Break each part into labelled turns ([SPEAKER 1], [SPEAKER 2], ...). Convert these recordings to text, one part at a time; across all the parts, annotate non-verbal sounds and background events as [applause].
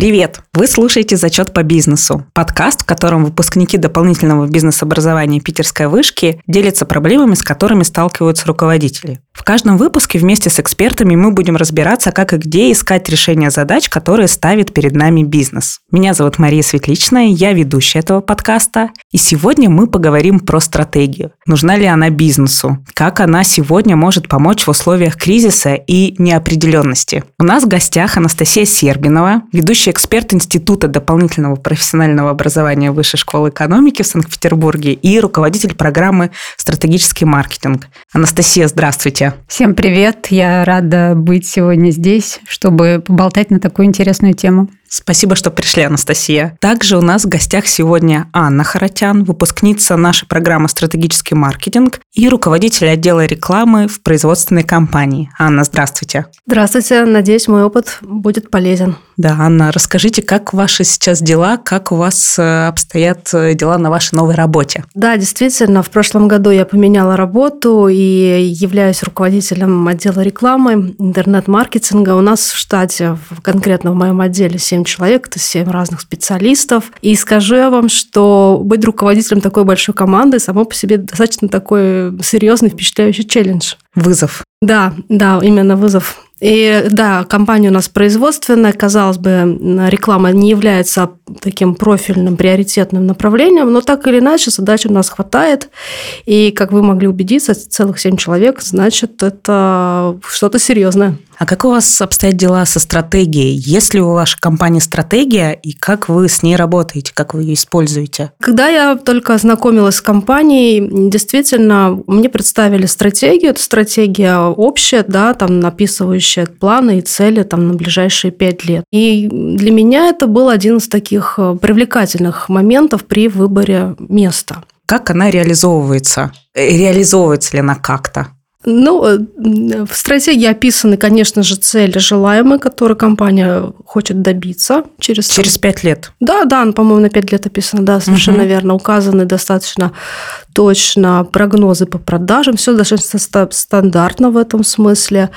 [SPEAKER 1] Привет! Вы слушаете «Зачет по бизнесу» – подкаст, в котором выпускники дополнительного бизнес-образования Питерской вышки делятся проблемами, с которыми сталкиваются руководители. В каждом выпуске вместе с экспертами мы будем разбираться, как и где искать решение задач, которые ставит перед нами бизнес. Меня зовут Мария Светличная, я ведущая этого подкаста. И сегодня мы поговорим про стратегию. Нужна ли она бизнесу? Как она сегодня может помочь в условиях кризиса и неопределенности? У нас в гостях Анастасия Сербинова, ведущий эксперт Института дополнительного профессионального образования Высшей школы экономики в Санкт-Петербурге и руководитель программы «Стратегический маркетинг». Анастасия, здравствуйте.
[SPEAKER 2] Всем привет! Я рада быть сегодня здесь, чтобы поболтать на такую интересную тему.
[SPEAKER 1] Спасибо, что пришли, Анастасия. Также у нас в гостях сегодня Анна Харатян, выпускница нашей программы «Стратегический маркетинг» и руководитель отдела рекламы в производственной компании. Анна, здравствуйте.
[SPEAKER 3] Здравствуйте. Надеюсь, мой опыт будет полезен.
[SPEAKER 1] Да, Анна, расскажите, как ваши сейчас дела, как у вас э, обстоят э, дела на вашей новой работе?
[SPEAKER 3] Да, действительно, в прошлом году я поменяла работу и являюсь руководителем отдела рекламы, интернет-маркетинга. У нас в штате, конкретно в моем отделе, 7 7 человек, это 7 разных специалистов. И скажу я вам, что быть руководителем такой большой команды само по себе достаточно такой серьезный, впечатляющий челлендж.
[SPEAKER 1] Вызов.
[SPEAKER 3] Да, да, именно вызов. И да, компания у нас производственная, казалось бы, реклама не является таким профильным, приоритетным направлением, но так или иначе задач у нас хватает. И, как вы могли убедиться, целых семь человек, значит, это что-то серьезное.
[SPEAKER 1] А как у вас обстоят дела со стратегией? Есть ли у вашей компании стратегия, и как вы с ней работаете, как вы ее используете?
[SPEAKER 3] Когда я только ознакомилась с компанией, действительно, мне представили стратегию. Это стратегия общая, да, там написывающая планы и цели там, на ближайшие пять лет. И для меня это был один из таких э, привлекательных моментов при выборе места.
[SPEAKER 1] Как она реализовывается? Э, реализовывается ли она как-то?
[SPEAKER 3] Ну, э, в стратегии описаны, конечно же, цели желаемые, которые компания хочет добиться через...
[SPEAKER 1] Через пять лет?
[SPEAKER 3] Да, да, по-моему, на пять лет описано, да, совершенно угу. верно. Указаны достаточно точно прогнозы по продажам, все достаточно стандартно в этом смысле.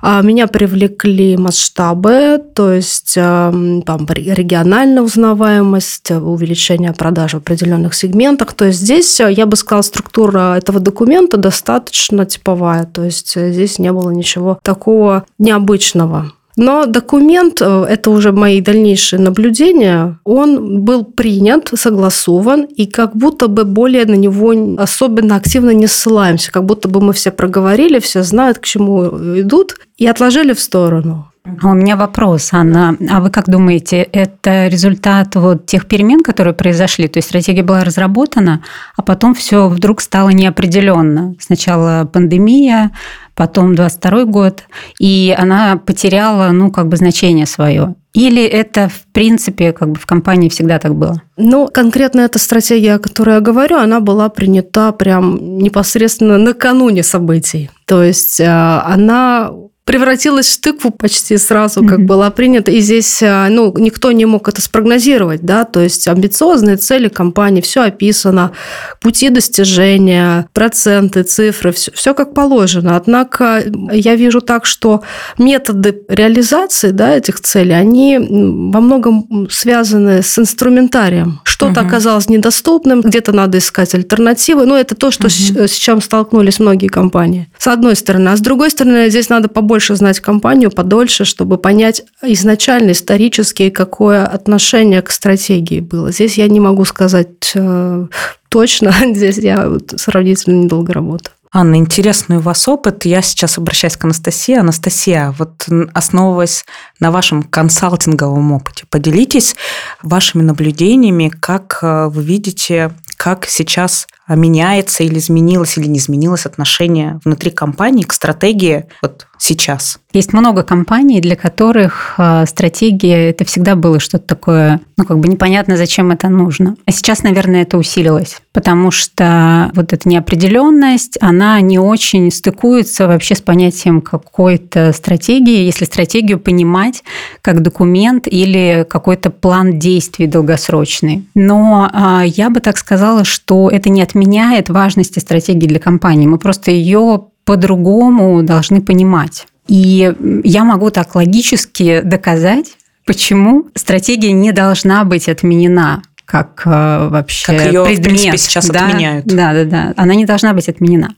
[SPEAKER 3] А, меня привлекли масштабы, то есть эм, там, региональная узнаваемость, увеличение продаж в определенных сегментах. То есть здесь, э, я бы сказала, структура этого документа достаточно типовая, то есть э, здесь не было ничего такого необычного. Но документ, э, это уже мои дальнейшие наблюдения, он был принят, согласован, и как будто бы более на него особенно активно не ссылаемся, как будто бы мы все проговорили, все знают, к чему идут, и отложили в сторону.
[SPEAKER 2] А у меня вопрос, Анна. А вы как думаете, это результат вот тех перемен, которые произошли? То есть стратегия была разработана, а потом все вдруг стало неопределенно. Сначала пандемия, потом 22 год, и она потеряла, ну, как бы значение свое. Или это, в принципе, как бы в компании всегда так было?
[SPEAKER 3] Ну, конкретно эта стратегия, о которой я говорю, она была принята прям непосредственно накануне событий. То есть э, она превратилась в тыкву почти сразу, как mm-hmm. была принята. И здесь а, ну, никто не мог это спрогнозировать. Да? То есть амбициозные цели компании, все описано, пути достижения, проценты, цифры, все, все как положено. Однако я вижу так, что методы реализации да, этих целей, они во многом связаны с инструментарием. Что-то mm-hmm. оказалось недоступным, где-то надо искать альтернативы. Но это то, что mm-hmm. с, с чем столкнулись многие компании. С одной стороны. А с другой стороны, здесь надо побольше побольше знать компанию, подольше, чтобы понять изначально исторически, какое отношение к стратегии было. Здесь я не могу сказать э, точно, [laughs] здесь я сравнительно недолго работаю.
[SPEAKER 1] Анна, интересный у вас опыт. Я сейчас обращаюсь к Анастасии. Анастасия, вот основываясь на вашем консалтинговом опыте, поделитесь вашими наблюдениями, как э, вы видите, как сейчас меняется или изменилось, или не изменилось отношение внутри компании к стратегии вот сейчас?
[SPEAKER 2] Есть много компаний, для которых а, стратегия это всегда было что-то такое, ну как бы непонятно, зачем это нужно. А сейчас, наверное, это усилилось, потому что вот эта неопределенность, она не очень стыкуется вообще с понятием какой-то стратегии, если стратегию понимать как документ или какой-то план действий долгосрочный. Но а, я бы так сказала, что это не отменяет важности стратегии для компании. Мы просто ее по-другому должны понимать. И я могу так логически доказать, Почему стратегия не должна быть отменена? как э, вообще
[SPEAKER 1] как ее,
[SPEAKER 2] предмет.
[SPEAKER 1] в принципе, сейчас
[SPEAKER 2] да,
[SPEAKER 1] отменяют.
[SPEAKER 2] Да, да, да. Она не должна быть отменена.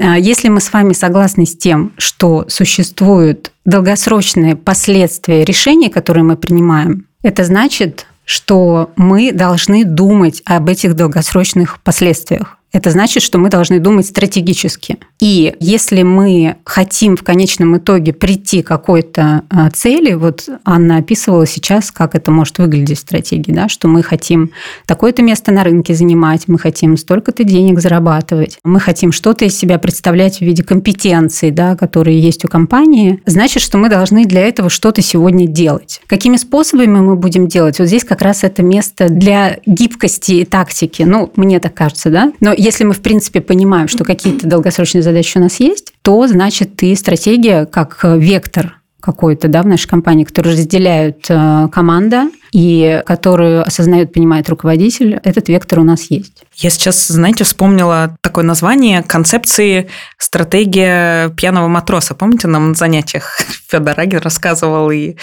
[SPEAKER 2] А если мы с вами согласны с тем, что существуют долгосрочные последствия решений, которые мы принимаем, это значит, что мы должны думать об этих долгосрочных последствиях. Это значит, что мы должны думать стратегически. И если мы хотим в конечном итоге прийти к какой-то а, цели, вот Анна описывала сейчас, как это может выглядеть в стратегии, да, что мы хотим такое-то место на рынке занимать, мы хотим столько-то денег зарабатывать, мы хотим что-то из себя представлять в виде компетенций, да, которые есть у компании, значит, что мы должны для этого что-то сегодня делать. Какими способами мы будем делать? Вот здесь как раз это место для гибкости и тактики. Ну, мне так кажется, да? Но если мы, в принципе, понимаем, что какие-то долгосрочные задачи у нас есть, то, значит, и стратегия как вектор какой-то да, в нашей компании, который разделяют э, команда и которую осознает, понимает руководитель, этот вектор у нас есть.
[SPEAKER 1] Я сейчас, знаете, вспомнила такое название концепции стратегия пьяного матроса. Помните, нам на занятиях [laughs] Федор Рагин рассказывал, и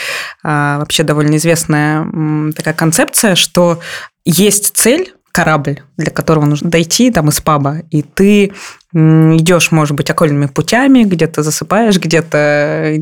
[SPEAKER 1] а, вообще довольно известная такая концепция, что есть цель, корабль, для которого нужно дойти там из паба, и ты идешь, может быть, окольными путями, где-то засыпаешь, где-то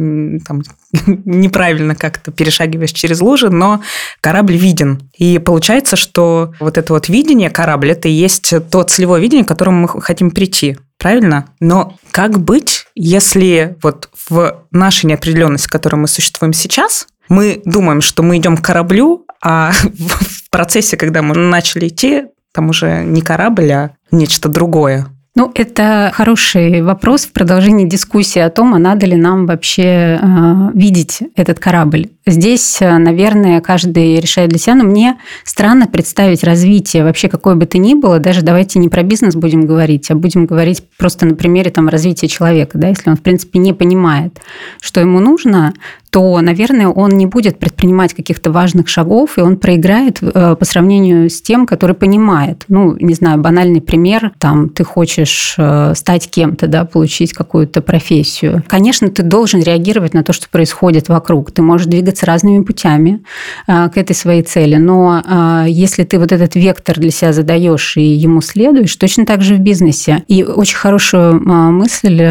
[SPEAKER 1] там, [laughs] неправильно как-то перешагиваешь через лужи, но корабль виден. И получается, что вот это вот видение корабль, это и есть то целевое видение, к которому мы хотим прийти. Правильно? Но как быть, если вот в нашей неопределенности, в которой мы существуем сейчас, мы думаем, что мы идем к кораблю, а [laughs] в процессе, когда мы начали идти, там уже не корабль, а нечто другое.
[SPEAKER 2] Ну, это хороший вопрос в продолжении дискуссии о том, а надо ли нам вообще э, видеть этот корабль. Здесь, э, наверное, каждый решает для себя, но мне странно представить развитие вообще какое бы то ни было, даже давайте не про бизнес будем говорить, а будем говорить просто на примере там, развития человека. Да? Если он, в принципе, не понимает, что ему нужно, то, наверное, он не будет предпринимать каких-то важных шагов, и он проиграет э, по сравнению с тем, который понимает. Ну, не знаю, банальный пример, там, ты хочешь э, стать кем-то, да, получить какую-то профессию. Конечно, ты должен реагировать на то, что происходит вокруг. Ты можешь двигаться разными путями э, к этой своей цели, но если ты вот этот вектор для себя задаешь и ему следуешь, точно так же в бизнесе. И очень хорошую мысль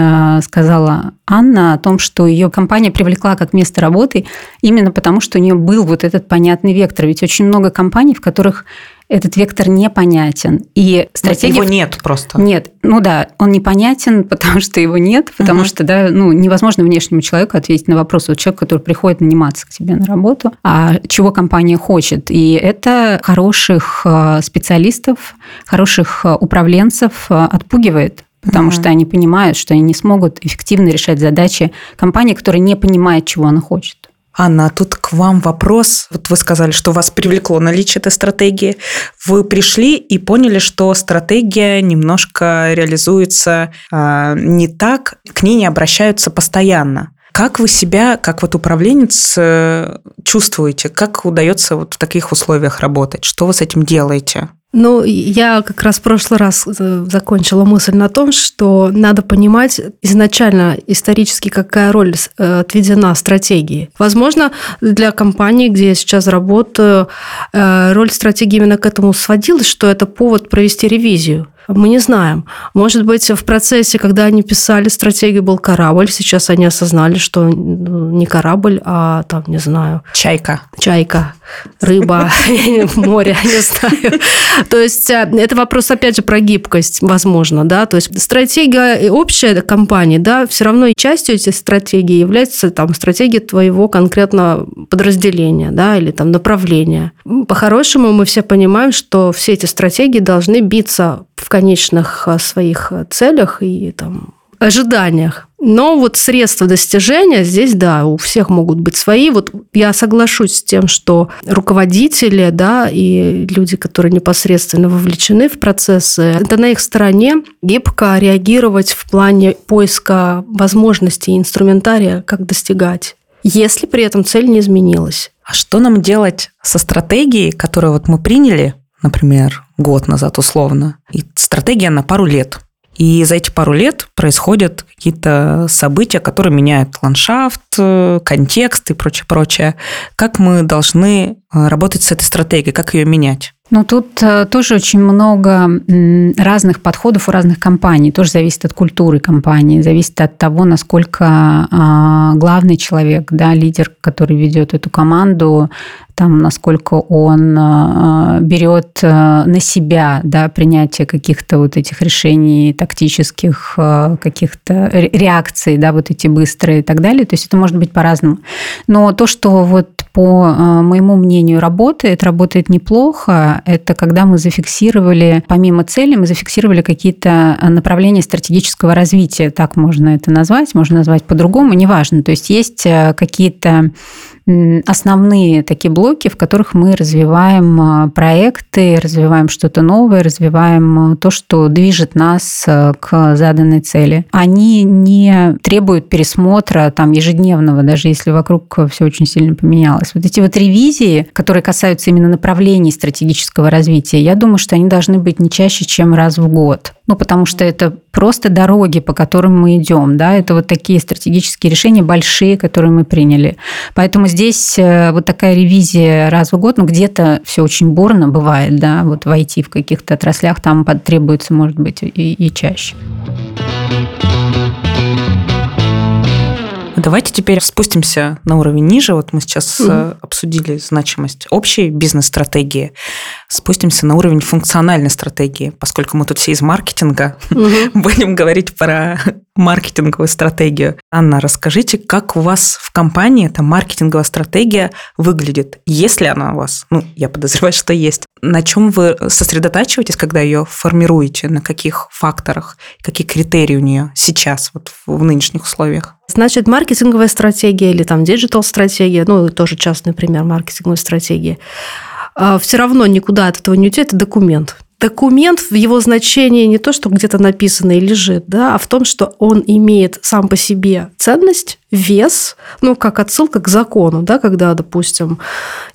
[SPEAKER 2] сказала Анна о том, что ее компания привлекла как место работы, именно потому, что у нее был вот этот понятный вектор. Ведь очень много компаний, в которых этот вектор непонятен. И стратегия...
[SPEAKER 1] Его нет просто.
[SPEAKER 2] Нет. Ну да, он непонятен, [laughs] потому что его нет, потому угу. что да, ну, невозможно внешнему человеку ответить на вопрос. Вот человек, который приходит наниматься к тебе на работу, а чего компания хочет. И это хороших э, специалистов, хороших э, управленцев э, отпугивает потому mm-hmm. что они понимают, что они не смогут эффективно решать задачи компании, которая не понимает, чего она хочет.
[SPEAKER 1] Анна, а тут к вам вопрос. Вот вы сказали, что вас привлекло наличие этой стратегии. Вы пришли и поняли, что стратегия немножко реализуется э, не так, к ней не обращаются постоянно. Как вы себя, как вот управленец, э, чувствуете? Как удается вот в таких условиях работать? Что вы с этим делаете?
[SPEAKER 3] Ну, я как раз в прошлый раз э, закончила мысль на том, что надо понимать изначально исторически, какая роль э, отведена стратегии. Возможно, для компании, где я сейчас работаю, э, роль стратегии именно к этому сводилась, что это повод провести ревизию. Мы не знаем. Может быть, в процессе, когда они писали стратегию, был корабль. Сейчас они осознали, что ну, не корабль, а там, не знаю...
[SPEAKER 1] Чайка.
[SPEAKER 3] Чайка, рыба, [laughs] море, не знаю. То есть э, это вопрос, опять же, про гибкость, возможно, да. То есть стратегия общая компании, да, все равно частью этой стратегии является там стратегия твоего конкретно подразделения, да, или там направления. По-хорошему мы все понимаем, что все эти стратегии должны биться в конечных э, своих э, целях и там ожиданиях. Но вот средства достижения здесь, да, у всех могут быть свои. Вот я соглашусь с тем, что руководители, да, и люди, которые непосредственно вовлечены в процессы, это на их стороне гибко реагировать в плане поиска возможностей и инструментария, как достигать, если при этом цель не изменилась.
[SPEAKER 1] А что нам делать со стратегией, которую вот мы приняли, например, год назад условно, и стратегия на пару лет. И за эти пару лет происходят какие-то события, которые меняют ландшафт, э, контекст и прочее, прочее. Как мы должны э, работать с этой стратегией, как ее менять?
[SPEAKER 2] Ну, тут э, тоже очень много разных подходов у разных компаний. Тоже зависит от культуры компании, зависит от того, насколько а, главный человек, да, лидер, который ведет эту команду, там, насколько он а, берет а, на себя да, принятие каких-то вот этих решений, тактических каких-то реакций, да, вот эти быстрые и так далее. То есть это может быть по-разному. Но то, что вот по моему мнению работает, работает неплохо, это когда мы зафиксировали, помимо цели, мы зафиксировали какие-то направления стратегического развития, так можно это назвать, можно назвать по-другому, неважно. То есть есть какие-то основные такие блоки, в которых мы развиваем а, проекты, развиваем что-то новое, развиваем а, то, что движет нас а, к заданной цели. Они не требуют пересмотра там ежедневного, даже если вокруг все очень сильно поменялось. Вот эти вот ревизии, которые касаются именно направлений стратегического развития, я думаю, что они должны быть не чаще, чем раз в год. Ну, потому что это просто дороги, по которым мы идем, да, это вот такие стратегические решения большие, которые мы приняли. Поэтому здесь э, вот такая ревизия раз в год, ну, где-то все очень бурно бывает, да, вот войти в каких-то отраслях там потребуется, может быть, и, и чаще.
[SPEAKER 1] Давайте теперь спустимся на уровень ниже. Вот мы сейчас угу. обсудили значимость общей бизнес-стратегии. Спустимся на уровень функциональной стратегии, поскольку мы тут все из маркетинга, угу. [laughs] будем говорить про маркетинговую стратегию. Анна, расскажите, как у вас в компании эта маркетинговая стратегия выглядит, если она у вас, ну, я подозреваю, [laughs] что есть. На чем вы сосредотачиваетесь, когда ее формируете, на каких факторах, какие критерии у нее сейчас, вот в нынешних условиях?
[SPEAKER 3] Значит, маркетинговая стратегия или там диджитал-стратегия, ну, тоже частный пример маркетинговой стратегии, а, все равно никуда от этого не уйти, это документ. Документ в его значении не то, что где-то написано и лежит, да, а в том, что он имеет сам по себе ценность, вес, ну, как отсылка к закону, да, когда, допустим,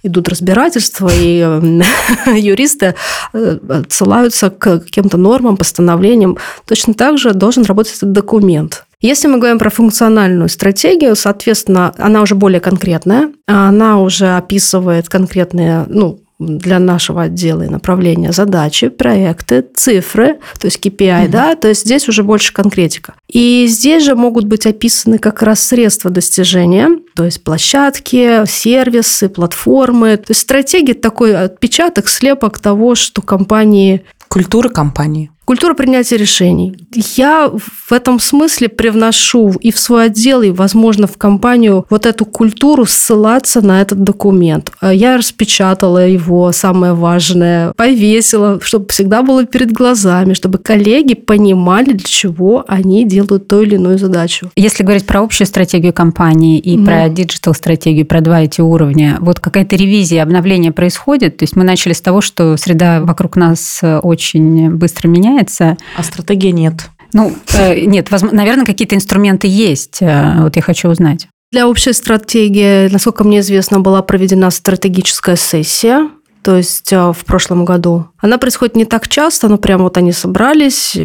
[SPEAKER 3] идут разбирательства, и [laughs] юристы э, отсылаются к каким-то нормам, постановлениям, точно так же должен работать этот документ. Если мы говорим про функциональную стратегию, соответственно, она уже более конкретная, она уже описывает конкретные, ну, для нашего отдела и направления задачи, проекты, цифры, то есть KPI, угу. да, то есть здесь уже больше конкретика. И здесь же могут быть описаны как раз средства достижения, то есть площадки, сервисы, платформы. То есть стратегия такой отпечаток, слепок того, что компании...
[SPEAKER 1] Культура компании.
[SPEAKER 3] Культура принятия решений. Я в этом смысле привношу и в свой отдел, и, возможно, в компанию вот эту культуру ссылаться на этот документ. Я распечатала его, самое важное, повесила, чтобы всегда было перед глазами, чтобы коллеги понимали, для чего они делают ту или иную задачу.
[SPEAKER 2] Если говорить про общую стратегию компании и mm. про диджитал-стратегию, про два эти уровня, вот какая-то ревизия, обновление происходит? То есть мы начали с того, что среда вокруг нас очень быстро меняется, меняется.
[SPEAKER 1] А стратегии нет.
[SPEAKER 2] Ну, э, нет, возможно, наверное, какие-то инструменты есть. Э, вот я хочу узнать.
[SPEAKER 3] Для общей стратегии, насколько мне известно, была проведена стратегическая сессия, то есть э, в прошлом году. Она происходит не так часто, но прям вот они собрались,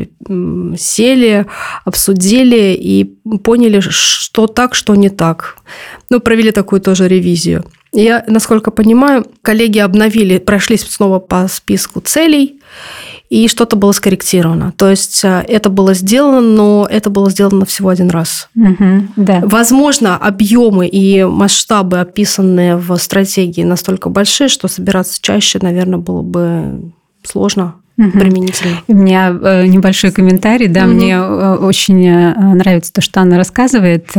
[SPEAKER 3] сели, обсудили и поняли, что так, что не так. Ну, провели такую тоже ревизию. Я, насколько понимаю, коллеги обновили, прошлись снова по списку целей и что-то было скорректировано. То есть э, это было сделано, но это было сделано всего один раз.
[SPEAKER 2] Угу, да.
[SPEAKER 3] Возможно, объемы и масштабы, описанные в стратегии, настолько большие, что собираться чаще, наверное, было бы сложно угу. применительно.
[SPEAKER 2] У меня э, небольшой комментарий, да, угу. мне э, очень э, нравится то, что Анна рассказывает.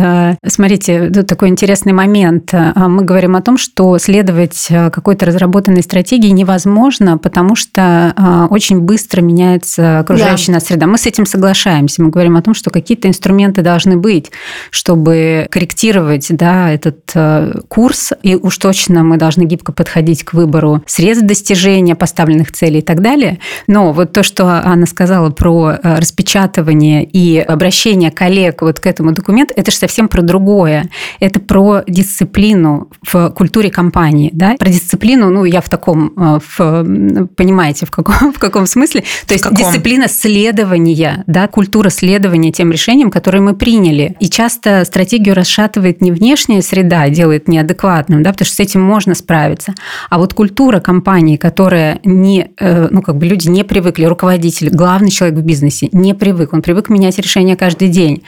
[SPEAKER 2] Смотрите, тут такой интересный момент. Мы говорим о том, что следовать какой-то разработанной стратегии невозможно, потому что очень быстро меняется окружающая да. нас среда. Мы с этим соглашаемся. Мы говорим о том, что какие-то инструменты должны быть, чтобы корректировать да, этот курс, и уж точно мы должны гибко подходить к выбору средств достижения поставленных целей и так далее. Но вот то, что Анна сказала про э, распечатывание и обращение коллег вот к этому документу, это же совсем про другое. Это про дисциплину в культуре компании. Да? Про дисциплину, ну, я в таком, э, в, понимаете, в каком, [laughs] в каком смысле? То есть каком? дисциплина следования, да, культура следования тем решениям, которые мы приняли. И часто стратегию расшатывает не внешняя среда, делает неадекватным, да, потому что с этим можно справиться. А вот культура компании, которая не, э, ну, как бы люди не привыкли, руководитель, главный человек в бизнесе не привык, он привык менять решения каждый день.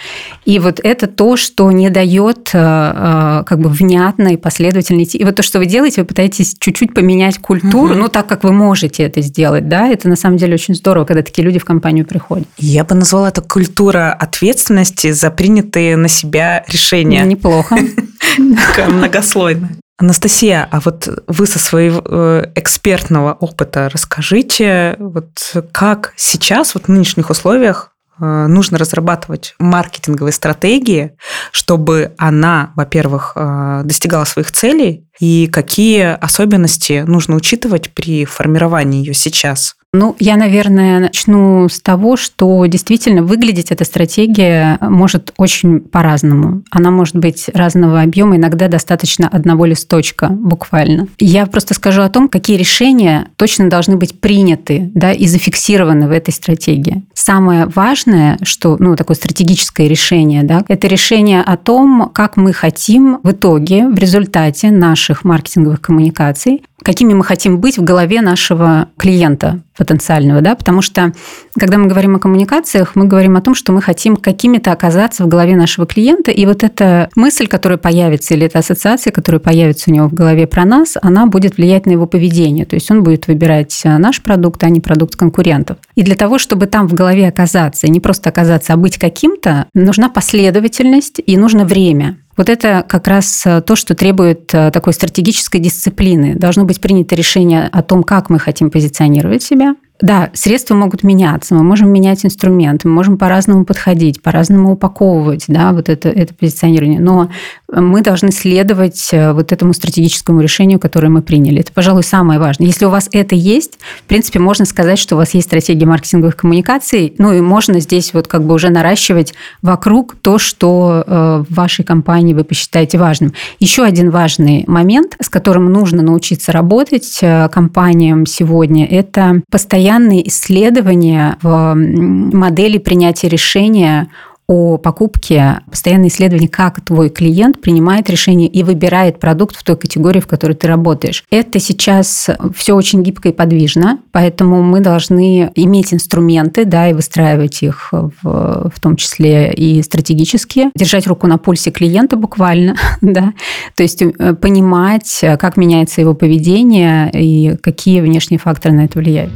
[SPEAKER 2] И вот это то, что не дает э, э, как бы внятно и последовательно идти. И вот то, что вы делаете, вы пытаетесь чуть-чуть поменять культуру, угу. ну, так, как вы можете это сделать, да, это на самом деле очень здорово, когда такие люди в компанию приходят.
[SPEAKER 1] Я бы назвала это культура ответственности за принятые на себя решения.
[SPEAKER 2] Неплохо. [laughs]
[SPEAKER 1] Такая многослойная. Анастасия, а вот вы со своего э, экспертного опыта расскажите, вот как сейчас, вот в нынешних условиях, э, нужно разрабатывать маркетинговые стратегии, чтобы она, во-первых, э, достигала своих целей, и какие особенности нужно учитывать при формировании ее сейчас?
[SPEAKER 2] Ну, я, наверное, начну с того, что действительно выглядеть эта стратегия может очень по-разному. Она может быть разного объема, иногда достаточно одного листочка буквально. Я просто скажу о том, какие решения точно должны быть приняты да, и зафиксированы в этой стратегии. Самое важное, что ну, такое стратегическое решение, да, это решение о том, как мы хотим в итоге, в результате наших маркетинговых коммуникаций какими мы хотим быть в голове нашего клиента потенциального, да, потому что когда мы говорим о коммуникациях, мы говорим о том, что мы хотим какими-то оказаться в голове нашего клиента, и вот эта мысль, которая появится, или эта ассоциация, которая появится у него в голове про нас, она будет влиять на его поведение, то есть он будет выбирать наш продукт, а не продукт конкурентов. И для того, чтобы там в голове оказаться, не просто оказаться, а быть каким-то, нужна последовательность и нужно время. Вот это как раз э, то, что требует э, такой стратегической дисциплины. Должно быть принято решение о том, как мы хотим позиционировать себя, да, средства могут меняться, мы можем менять инструменты, мы можем по-разному подходить, по-разному упаковывать да, вот это, это позиционирование, но мы должны следовать э, вот этому стратегическому решению, которое мы приняли. Это, пожалуй, самое важное. Если у вас это есть, в принципе, можно сказать, что у вас есть стратегия маркетинговых коммуникаций, ну и можно здесь вот как бы уже наращивать вокруг то, что э, в вашей компании вы посчитаете важным. Еще один важный момент, с которым нужно научиться работать э, компаниям сегодня, это постоянные исследования в модели принятия решения о покупке, постоянное исследование, как твой клиент принимает решение и выбирает продукт в той категории, в которой ты работаешь. Это сейчас все очень гибко и подвижно, поэтому мы должны иметь инструменты, да, и выстраивать их в, в том числе и стратегически, держать руку на пульсе клиента буквально, [laughs] да, то есть э, понимать, как меняется его поведение и какие внешние факторы на это влияют.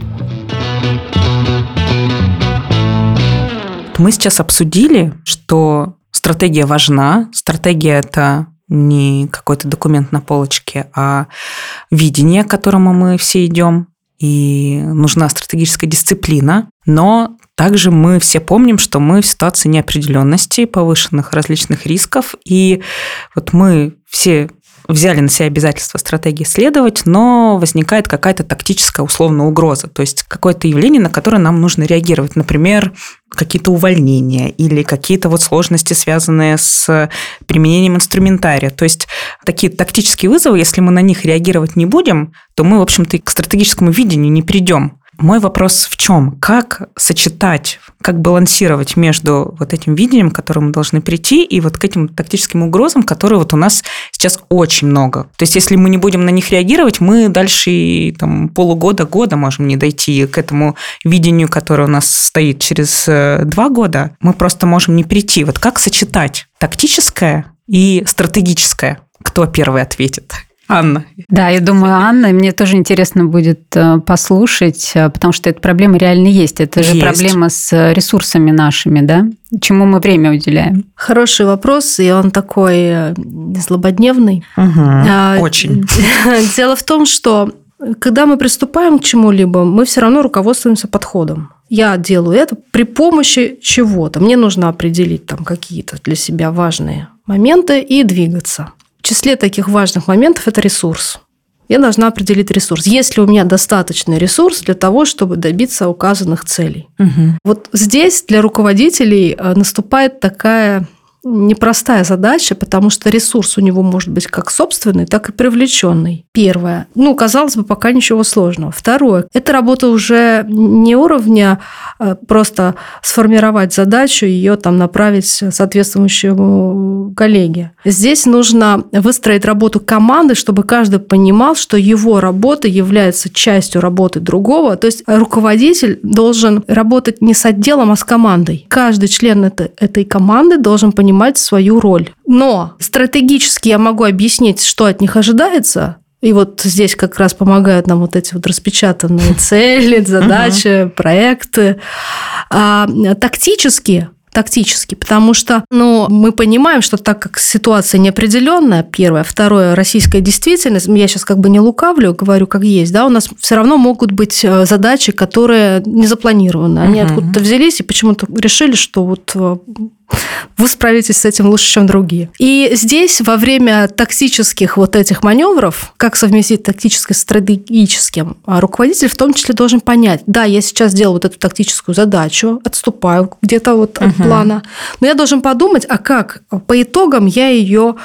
[SPEAKER 1] Мы сейчас обсудили, что стратегия важна. Стратегия – это не какой-то документ на полочке, а видение, к которому мы все идем. И нужна стратегическая дисциплина. Но также мы все помним, что мы в ситуации неопределенности, повышенных различных рисков. И вот мы все взяли на себя обязательство стратегии следовать, но возникает какая-то тактическая условная угроза, то есть какое-то явление, на которое нам нужно реагировать. Например, какие-то увольнения или какие-то вот сложности, связанные с применением инструментария. То есть такие тактические вызовы, если мы на них реагировать не будем, то мы, в общем-то, к стратегическому видению не придем. Мой вопрос в чем? Как сочетать, как балансировать между вот этим видением, к которому мы должны прийти, и вот к этим тактическим угрозам, которые вот у нас сейчас очень много. То есть, если мы не будем на них реагировать, мы дальше там, полугода, года можем не дойти к этому видению, которое у нас стоит через э, два года. Мы просто можем не прийти. Вот как сочетать тактическое и стратегическое? Кто первый ответит? Анна.
[SPEAKER 2] Да, я думаю, Анна, мне тоже интересно будет э, послушать, э, потому что эта проблема реально есть. Это же есть. проблема с ресурсами нашими, да? Чему мы время уделяем?
[SPEAKER 3] Хороший вопрос, и он такой э, злободневный.
[SPEAKER 1] Угу, очень. [laughs]
[SPEAKER 3] Дело в том, что когда мы приступаем к чему-либо, мы все равно руководствуемся подходом. Я делаю это при помощи чего-то. Мне нужно определить там какие-то для себя важные моменты и двигаться. В числе таких важных моментов это ресурс. Я должна определить ресурс. Есть ли у меня достаточный ресурс для того, чтобы добиться указанных целей?
[SPEAKER 1] Угу.
[SPEAKER 3] Вот здесь для руководителей э, наступает такая непростая задача, потому что ресурс у него может быть как собственный, так и привлеченный. Первое. Ну, казалось бы, пока ничего сложного. Второе. Это работа уже не уровня а, просто сформировать задачу, ее там направить соответствующему коллеге. Здесь нужно выстроить работу команды, чтобы каждый понимал, что его работа является частью работы другого. То есть руководитель должен работать не с отделом, а с командой. Каждый член этой, этой команды должен понимать, понимать свою роль. Но стратегически я могу объяснить, что от них ожидается, и вот здесь как раз помогают нам вот эти вот распечатанные [laughs] цели, задачи, проекты. А тактически тактически, потому что ну, мы понимаем, что так как ситуация неопределенная, первое, второе, российская действительность, я сейчас как бы не лукавлю, говорю как есть, да, у нас все равно могут быть э, задачи, которые не запланированы, они угу. откуда-то взялись и почему-то решили, что вот э, вы справитесь с этим лучше, чем другие. И здесь во время тактических вот этих маневров, как совместить тактическое с стратегическим, а руководитель в том числе должен понять, да, я сейчас делаю вот эту тактическую задачу, отступаю где-то вот от угу. плана, но я должен подумать, а как по итогам я ее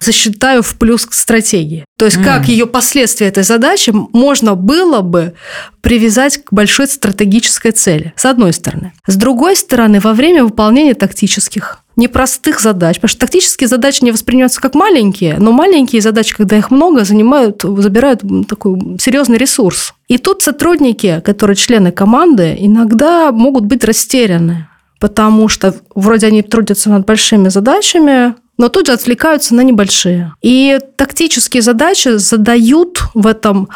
[SPEAKER 3] засчитаю в плюс к стратегии. То есть, как ее последствия этой задачи можно было бы привязать к большой стратегической цели, с одной стороны. С другой стороны, во время выполнения тактических непростых задач, потому что тактические задачи не воспринимаются как маленькие, но маленькие задачи, когда их много, занимают, забирают такой серьезный ресурс. И тут сотрудники, которые члены команды, иногда могут быть растеряны, потому что вроде они трудятся над большими задачами, но тут же отвлекаются на небольшие. И тактические задачи задают в этом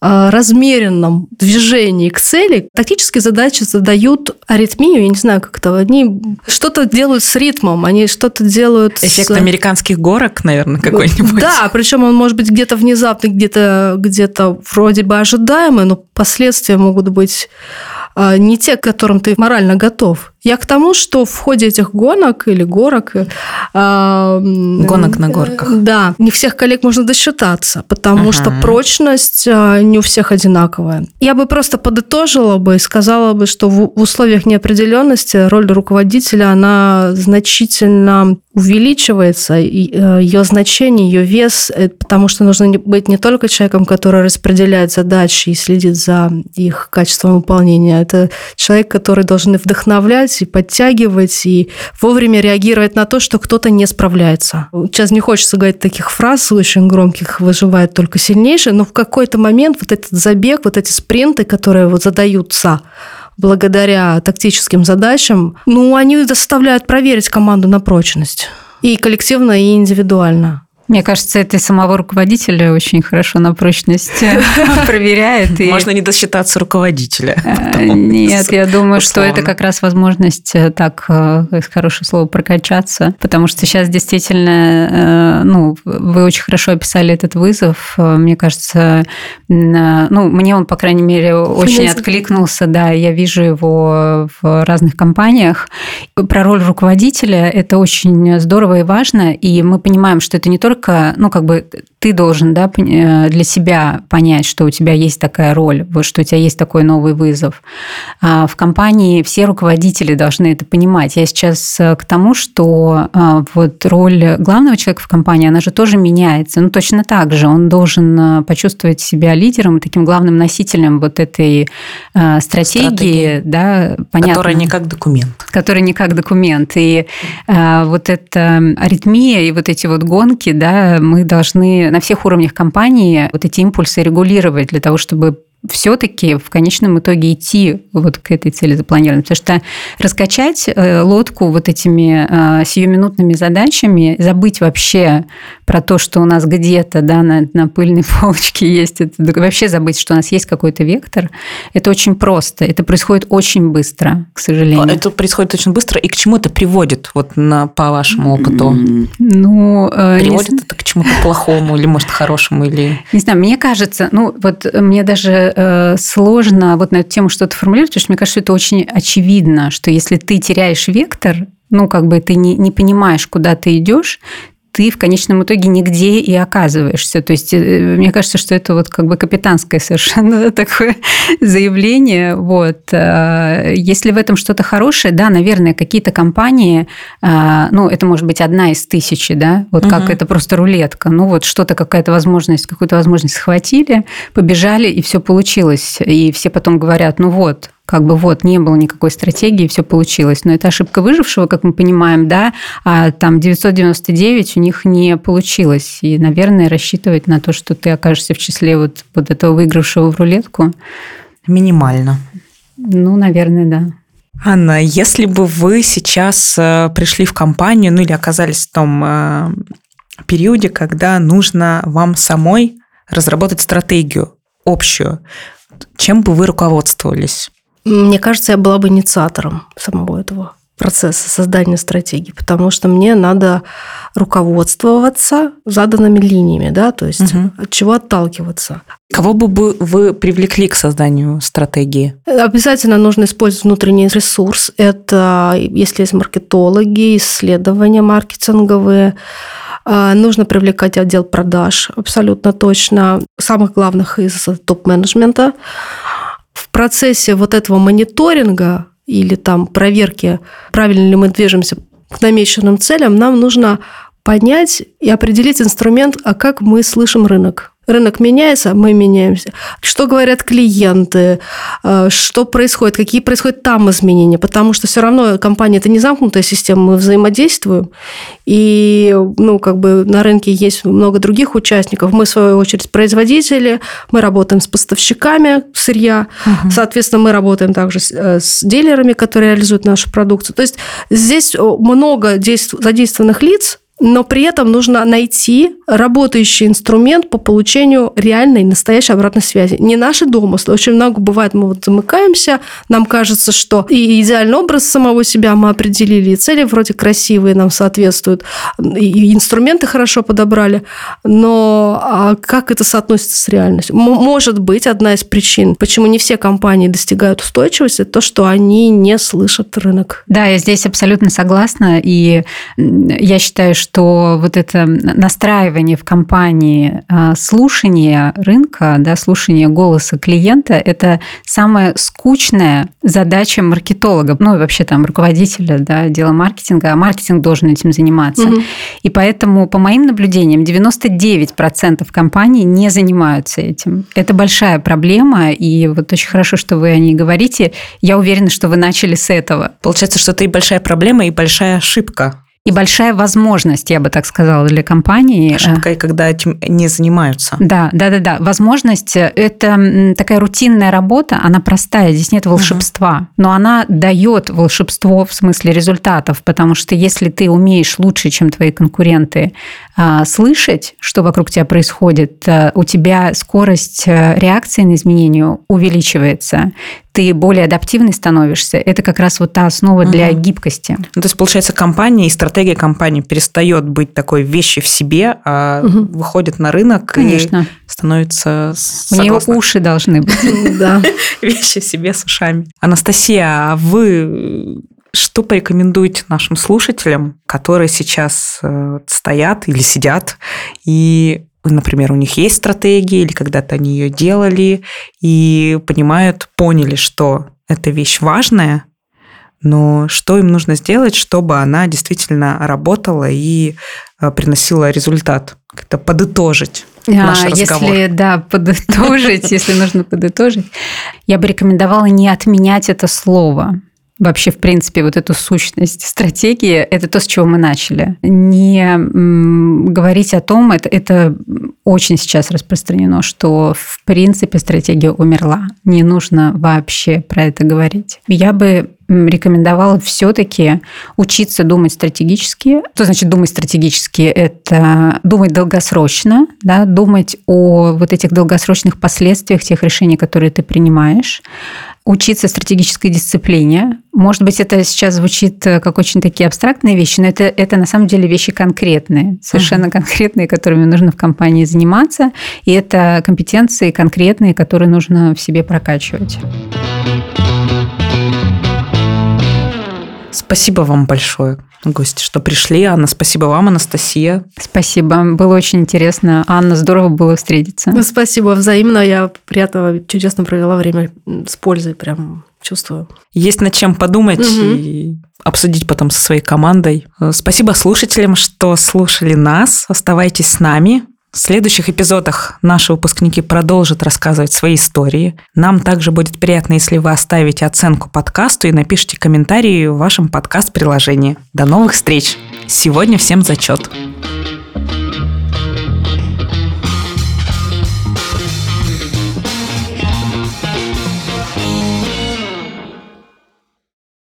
[SPEAKER 3] размеренном движении к цели, тактические задачи задают аритмию, я не знаю, как это, они что-то делают с ритмом, они что-то делают
[SPEAKER 1] Эффект
[SPEAKER 3] с...
[SPEAKER 1] американских горок, наверное, какой-нибудь.
[SPEAKER 3] Да, причем он может быть где-то внезапный, где-то где вроде бы ожидаемый, но последствия могут быть а, не те, к которым ты морально готов. Я к тому, что в ходе этих гонок или горок...
[SPEAKER 1] Э, гонок на горках.
[SPEAKER 3] Да, не всех коллег можно досчитаться, потому ага. что прочность э, не у всех одинаковая. Я бы просто подытожила бы и сказала бы, что в условиях неопределенности роль руководителя, она значительно увеличивается, э, ее значение, ее вес, потому что нужно быть не только человеком, который распределяет задачи и следит за их качеством выполнения, это человек, который должен вдохновлять и подтягивать, и вовремя реагировать на то, что кто-то не справляется. Сейчас не хочется говорить таких фраз очень громких, выживает только сильнейший, но в какой-то момент вот этот забег, вот эти спринты, которые вот задаются, благодаря тактическим задачам, ну, они заставляют проверить команду на прочность. И коллективно, и индивидуально.
[SPEAKER 2] Мне кажется, это самого руководителя очень хорошо на прочность [laughs] проверяет.
[SPEAKER 1] Можно не досчитаться руководителя.
[SPEAKER 2] Э, нет, я думаю, что это как раз возможность э, так, э, хорошее слово, прокачаться, потому что сейчас действительно, ну, вы очень хорошо описали этот вызов. Мне кажется, ну, мне он, по крайней мере, очень откликнулся, да, я вижу его в разных компаниях. Про роль руководителя это очень здорово и важно, и мы понимаем, что это не только только, ну, как бы ты должен, да, э, для себя понять, что у тебя есть такая роль, что у тебя есть такой новый вызов. А в компании все руководители должны это понимать. Я сейчас э, к тому, что э, вот роль главного человека в компании, она же тоже меняется. Ну, точно так же. Он должен почувствовать себя лидером таким главным носителем вот этой стратегии, стратегии да,
[SPEAKER 1] понятно. Которая не как документ.
[SPEAKER 2] Которая не как документ. И вот эта аритмия и вот эти вот гонки, да, да, мы должны на всех уровнях компании вот эти импульсы регулировать для того, чтобы все-таки в конечном итоге идти вот к этой цели запланированной. Потому что раскачать э, лодку вот этими э, сиюминутными задачами, забыть вообще про то, что у нас где-то да, на, на пыльной [laughs] полочке есть, это, вообще забыть, что у нас есть какой-то вектор, это очень просто. Это происходит очень быстро, к сожалению.
[SPEAKER 1] Это происходит очень быстро. И к чему это приводит, вот на, по вашему опыту?
[SPEAKER 2] Ну,
[SPEAKER 1] э, приводит не... это к чему-то плохому или, может, хорошему? Или...
[SPEAKER 2] Не знаю, мне кажется, ну, вот мне даже Э, сложно вот на эту тему что-то формулировать, потому что мне кажется, это очень очевидно, что если ты теряешь вектор, ну, как бы ты не, не понимаешь, куда ты идешь, ты в конечном итоге нигде и оказываешься. То есть э, мне кажется, что это вот как бы капитанское совершенно [laughs] такое заявление. Вот. Э, если в этом что-то хорошее, да, наверное, какие-то компании, э, ну, это может быть одна из тысячи, да, вот угу. как это просто рулетка. Ну, вот что-то, какая-то возможность, какую-то возможность схватили, побежали, и все получилось. И все потом говорят, ну вот, как бы вот не было никакой стратегии, все получилось. Но это ошибка выжившего, как мы понимаем, да, а там 999 у них не получилось. И, наверное, рассчитывать на то, что ты окажешься в числе вот, вот этого выигравшего в рулетку.
[SPEAKER 1] Минимально.
[SPEAKER 2] Ну, наверное, да.
[SPEAKER 1] Анна, если бы вы сейчас э, пришли в компанию, ну или оказались в том э, периоде, когда нужно вам самой разработать стратегию общую, чем бы вы руководствовались?
[SPEAKER 3] Мне кажется, я была бы инициатором самого этого процесса создания стратегии, потому что мне надо руководствоваться заданными линиями, да, то есть угу. от чего отталкиваться.
[SPEAKER 1] Кого бы вы привлекли к созданию стратегии?
[SPEAKER 3] Обязательно нужно использовать внутренний ресурс. Это если есть маркетологи, исследования маркетинговые, а, Нужно привлекать отдел продаж, абсолютно точно. Самых главных из топ-менеджмента в процессе вот этого мониторинга или там проверки, правильно ли мы движемся к намеченным целям, нам нужно понять и определить инструмент, а как мы слышим рынок. Рынок меняется, мы меняемся. Что говорят клиенты, э, что происходит, какие происходят там изменения, потому что все равно компания – это не замкнутая система, мы взаимодействуем, и ну, как бы на рынке есть много других участников. Мы, в свою очередь, производители, мы работаем с поставщиками сырья, угу. соответственно, мы работаем также с, э, с дилерами, которые реализуют нашу продукцию. То есть здесь много задействованных лиц, но при этом нужно найти работающий инструмент по получению реальной, настоящей обратной связи. Не наши домыслы. Очень много бывает, мы вот замыкаемся, нам кажется, что и идеальный образ самого себя мы определили, и цели вроде красивые нам соответствуют, и инструменты хорошо подобрали, но а как это соотносится с реальностью? Может быть, одна из причин, почему не все компании достигают устойчивости, то, что они не слышат рынок.
[SPEAKER 2] Да, я здесь абсолютно согласна, и я считаю, что что вот это настраивание в компании, а, слушание рынка, да, слушание голоса клиента – это самая скучная задача маркетолога, ну и вообще там руководителя да, дела маркетинга, а маркетинг должен этим заниматься. Угу. И поэтому, по моим наблюдениям, 99% компаний не занимаются этим. Это большая проблема, и вот очень хорошо, что вы о ней говорите. Я уверена, что вы начали с этого.
[SPEAKER 1] Получается, что это и большая проблема, и большая ошибка
[SPEAKER 2] и большая возможность, я бы так сказала, для компании.
[SPEAKER 1] Ошибка, когда этим не занимаются.
[SPEAKER 2] Да, да, да, да. Возможность – это такая рутинная работа, она простая, здесь нет волшебства, угу. но она дает волшебство в смысле результатов, потому что если ты умеешь лучше, чем твои конкуренты, а, слышать, что вокруг тебя происходит, а, у тебя скорость реакции на изменения увеличивается, ты более адаптивный становишься. Это как раз вот та основа угу. для гибкости.
[SPEAKER 1] Ну, то есть, получается, компания и стратегия компании перестает быть такой вещи в себе, а угу. выходит на рынок Конечно. и становится
[SPEAKER 2] У нее уши должны быть. [laughs]
[SPEAKER 1] Да. Вещи в себе с ушами. Анастасия, а вы что порекомендуете нашим слушателям, которые сейчас э, стоят или сидят и например, у них есть стратегия, или когда-то они ее делали, и понимают, поняли, что эта вещь важная, но что им нужно сделать, чтобы она действительно работала и э, приносила результат? Как-то подытожить а, наш разговор.
[SPEAKER 2] Если, да, [laughs] подытожить, если нужно подытожить, я бы рекомендовала не отменять это слово вообще, в принципе, вот эту сущность стратегии, это то, с чего мы начали. Не говорить о том, это, это очень сейчас распространено, что, в принципе, стратегия умерла. Не нужно вообще про это говорить. Я бы рекомендовала все-таки учиться думать стратегически. Что значит думать стратегически? Это думать долгосрочно, да, думать о вот этих долгосрочных последствиях тех решений, которые ты принимаешь, учиться стратегической дисциплине. Может быть, это сейчас звучит э, как очень такие абстрактные вещи, но это, это на самом деле вещи конкретные, совершенно uh-huh. конкретные, которыми нужно в компании заниматься. И это компетенции конкретные, которые нужно в себе прокачивать.
[SPEAKER 1] Спасибо вам большое, гости, что пришли. Анна, спасибо вам, Анастасия.
[SPEAKER 2] Спасибо, было очень интересно. Анна, здорово было встретиться.
[SPEAKER 3] Ну, спасибо взаимно. Я приятно, чудесно провела время с пользой, прям чувствую.
[SPEAKER 1] Есть над чем подумать угу. и обсудить потом со своей командой. Спасибо слушателям, что слушали нас. Оставайтесь с нами. В следующих эпизодах наши выпускники продолжат рассказывать свои истории. Нам также будет приятно, если вы оставите оценку подкасту и напишите комментарии в вашем подкаст-приложении. До новых встреч! Сегодня всем зачет!